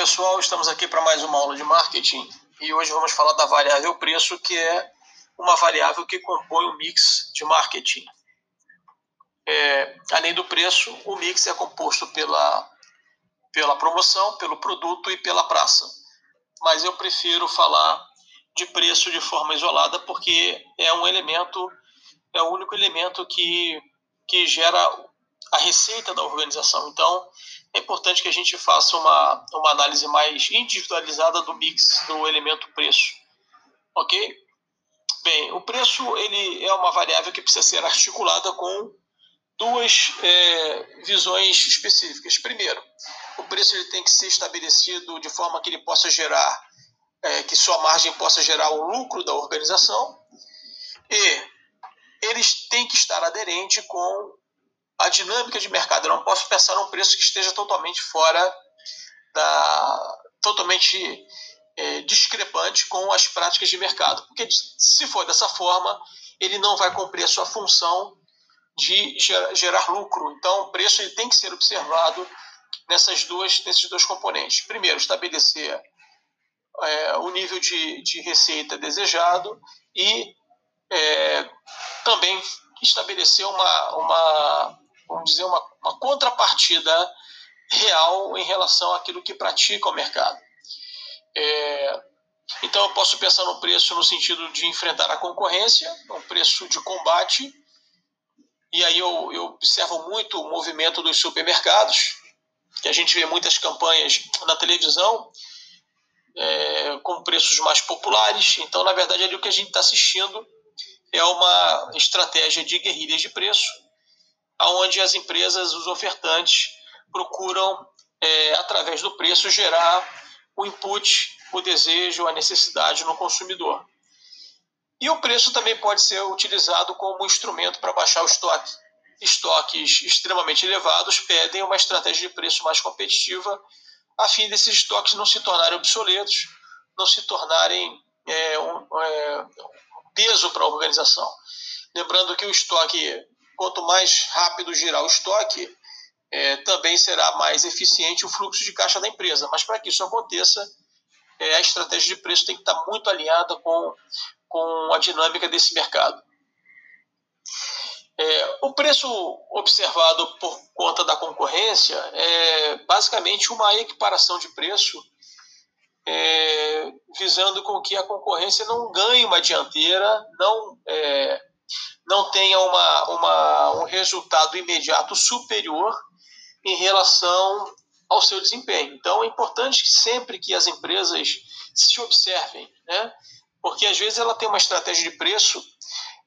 pessoal, estamos aqui para mais uma aula de marketing e hoje vamos falar da variável preço, que é uma variável que compõe o mix de marketing. É, além do preço, o mix é composto pela, pela promoção, pelo produto e pela praça. Mas eu prefiro falar de preço de forma isolada porque é um elemento, é o único elemento que, que gera a receita da organização. Então, é importante que a gente faça uma, uma análise mais individualizada do mix do elemento preço. Ok? Bem, o preço ele é uma variável que precisa ser articulada com duas é, visões específicas. Primeiro, o preço ele tem que ser estabelecido de forma que ele possa gerar, é, que sua margem possa gerar o lucro da organização. E eles têm que estar aderente com a dinâmica de mercado. Eu não posso pensar num preço que esteja totalmente fora da. totalmente é, discrepante com as práticas de mercado. Porque se for dessa forma, ele não vai cumprir a sua função de gerar, gerar lucro. Então, o preço ele tem que ser observado nessas duas, nesses dois componentes. Primeiro, estabelecer é, o nível de, de receita desejado e é, também estabelecer uma, uma, vamos dizer, uma, uma contrapartida real em relação àquilo que pratica o mercado. É, então, eu posso pensar no preço no sentido de enfrentar a concorrência, um preço de combate, e aí eu, eu observo muito o movimento dos supermercados, que a gente vê muitas campanhas na televisão é, com preços mais populares. Então, na verdade, ali o que a gente está assistindo é uma estratégia de guerrilhas de preço, onde as empresas, os ofertantes, procuram, é, através do preço, gerar o input, o desejo, a necessidade no consumidor. E o preço também pode ser utilizado como instrumento para baixar o estoque. Estoques extremamente elevados pedem uma estratégia de preço mais competitiva, a fim desses estoques não se tornarem obsoletos, não se tornarem é, um, é, peso para a organização. Lembrando que o estoque quanto mais rápido girar o estoque, é, também será mais eficiente o fluxo de caixa da empresa. Mas para que isso aconteça, é, a estratégia de preço tem que estar muito alinhada com, com a dinâmica desse mercado. É, o preço observado por conta da concorrência é basicamente uma equiparação de preço é, visando com que a concorrência não ganhe uma dianteira, não é, não tenha uma, uma, um resultado imediato superior em relação ao seu desempenho. Então, é importante que sempre que as empresas se observem, né? porque às vezes ela tem uma estratégia de preço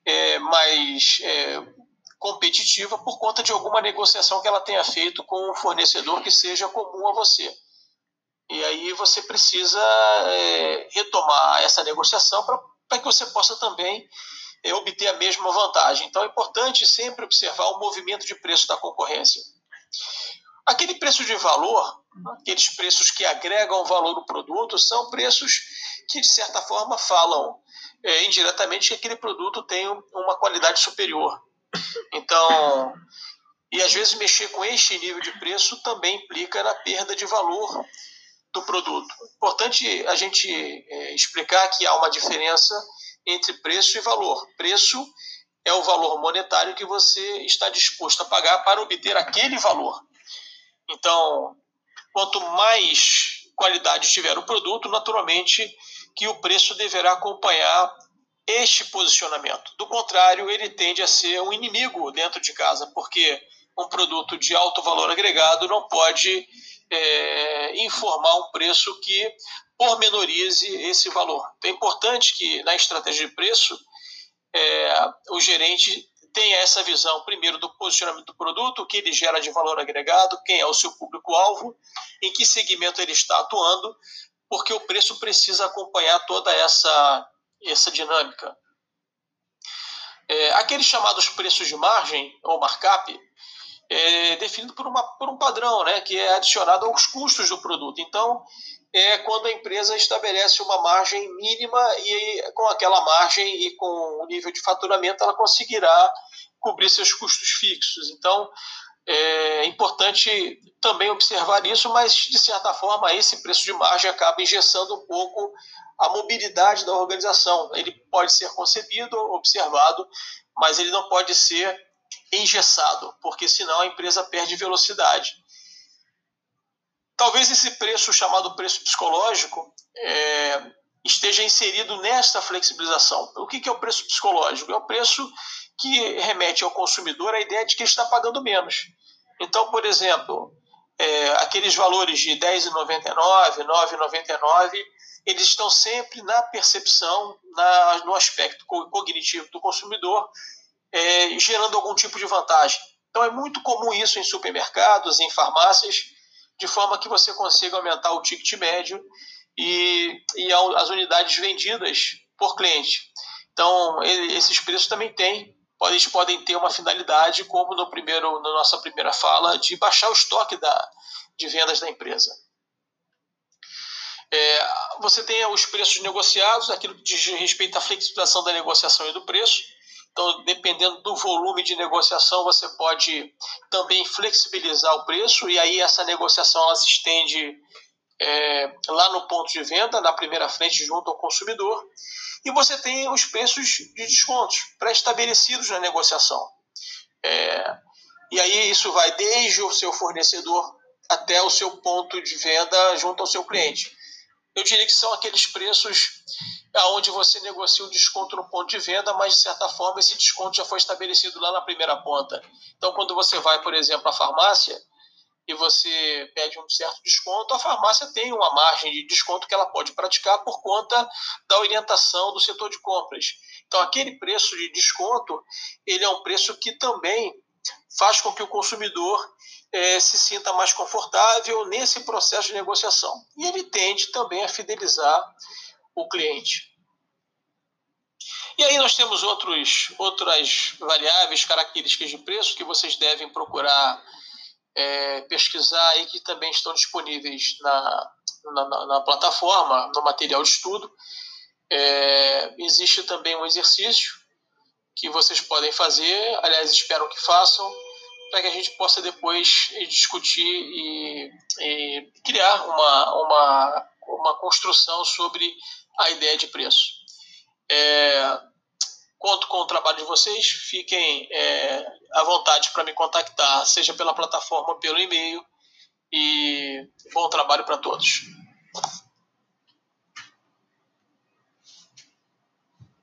é, mais é, competitiva por conta de alguma negociação que ela tenha feito com um fornecedor que seja comum a você. E aí você precisa é, retomar essa negociação para que você possa também é, obter a mesma vantagem. Então é importante sempre observar o movimento de preço da concorrência. Aquele preço de valor, aqueles preços que agregam valor no produto, são preços que, de certa forma, falam é, indiretamente que aquele produto tem uma qualidade superior. Então, e às vezes mexer com este nível de preço também implica na perda de valor do produto. Importante a gente é, explicar que há uma diferença entre preço e valor. Preço é o valor monetário que você está disposto a pagar para obter aquele valor. Então, quanto mais qualidade tiver o produto, naturalmente que o preço deverá acompanhar este posicionamento. Do contrário, ele tende a ser um inimigo dentro de casa, porque um produto de alto valor agregado não pode é, informar um preço que pormenorize esse valor. Então, é importante que na estratégia de preço é, o gerente tenha essa visão, primeiro, do posicionamento do produto, o que ele gera de valor agregado, quem é o seu público-alvo, em que segmento ele está atuando, porque o preço precisa acompanhar toda essa, essa dinâmica. É, aqueles chamados preços de margem, ou markup, é definido por, uma, por um padrão, né, que é adicionado aos custos do produto. Então, é quando a empresa estabelece uma margem mínima e com aquela margem e com o nível de faturamento ela conseguirá cobrir seus custos fixos. Então, É importante também observar isso, mas de certa forma esse preço de margem acaba engessando um pouco a mobilidade da organização. Ele pode ser concebido, observado, mas ele não pode ser engessado, porque senão a empresa perde velocidade. Talvez esse preço, chamado preço psicológico, é, esteja inserido nesta flexibilização. O que é o preço psicológico? É o preço que remete ao consumidor a ideia de que ele está pagando menos. Então, por exemplo, é, aqueles valores de R$ 10,99, R$ 9,99, eles estão sempre na percepção, na, no aspecto cognitivo do consumidor, é, gerando algum tipo de vantagem. Então é muito comum isso em supermercados, em farmácias, de forma que você consiga aumentar o ticket médio e, e as unidades vendidas por cliente. Então, esses preços também têm, eles podem ter uma finalidade, como no primeiro, na nossa primeira fala, de baixar o estoque da, de vendas da empresa. É, você tem os preços negociados, aquilo que diz respeito à flexibilização da negociação e do preço. Então, dependendo do volume de negociação, você pode também flexibilizar o preço e aí essa negociação ela se estende é, lá no ponto de venda, na primeira frente, junto ao consumidor. E você tem os preços de descontos pré-estabelecidos na negociação. É, e aí isso vai desde o seu fornecedor até o seu ponto de venda junto ao seu cliente. Eu diria que são aqueles preços onde você negocia o desconto no ponto de venda, mas de certa forma esse desconto já foi estabelecido lá na primeira ponta. Então, quando você vai, por exemplo, à farmácia, e você pede um certo desconto, a farmácia tem uma margem de desconto que ela pode praticar por conta da orientação do setor de compras. Então, aquele preço de desconto, ele é um preço que também faz com que o consumidor é, se sinta mais confortável nesse processo de negociação. E ele tende também a fidelizar o cliente. E aí nós temos outros, outras variáveis, características de preço que vocês devem procurar é, pesquisar e que também estão disponíveis na, na, na plataforma, no material de estudo. É, existe também um exercício que vocês podem fazer, aliás, espero que façam, para que a gente possa depois discutir e, e criar uma, uma, uma construção sobre a ideia de preço. É, Conto com o trabalho de vocês, fiquem é, à vontade para me contactar, seja pela plataforma pelo e-mail. E bom trabalho para todos.